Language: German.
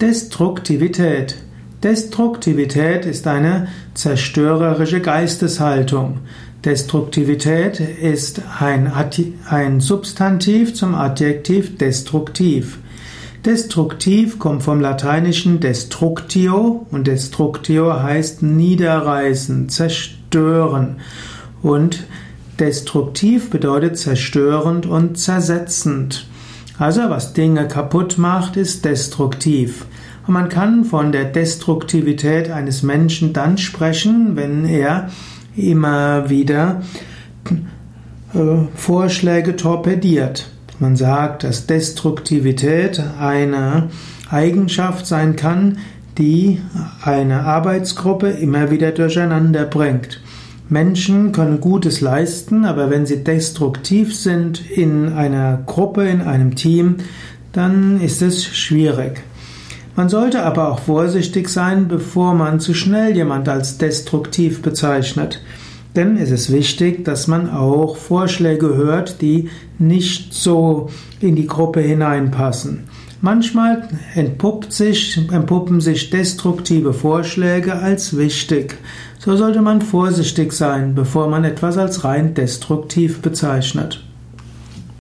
Destruktivität. Destruktivität ist eine zerstörerische Geisteshaltung. Destruktivität ist ein, ein Substantiv zum Adjektiv destruktiv. Destruktiv kommt vom lateinischen destructio und destructio heißt niederreißen, zerstören. Und destruktiv bedeutet zerstörend und zersetzend. Also was Dinge kaputt macht, ist destruktiv. Und man kann von der Destruktivität eines Menschen dann sprechen, wenn er immer wieder äh, Vorschläge torpediert. Man sagt, dass Destruktivität eine Eigenschaft sein kann, die eine Arbeitsgruppe immer wieder durcheinander bringt. Menschen können Gutes leisten, aber wenn sie destruktiv sind in einer Gruppe, in einem Team, dann ist es schwierig. Man sollte aber auch vorsichtig sein, bevor man zu schnell jemand als destruktiv bezeichnet. Denn es ist wichtig, dass man auch Vorschläge hört, die nicht so in die Gruppe hineinpassen. Manchmal entpuppt sich, entpuppen sich destruktive Vorschläge als wichtig. So sollte man vorsichtig sein, bevor man etwas als rein destruktiv bezeichnet.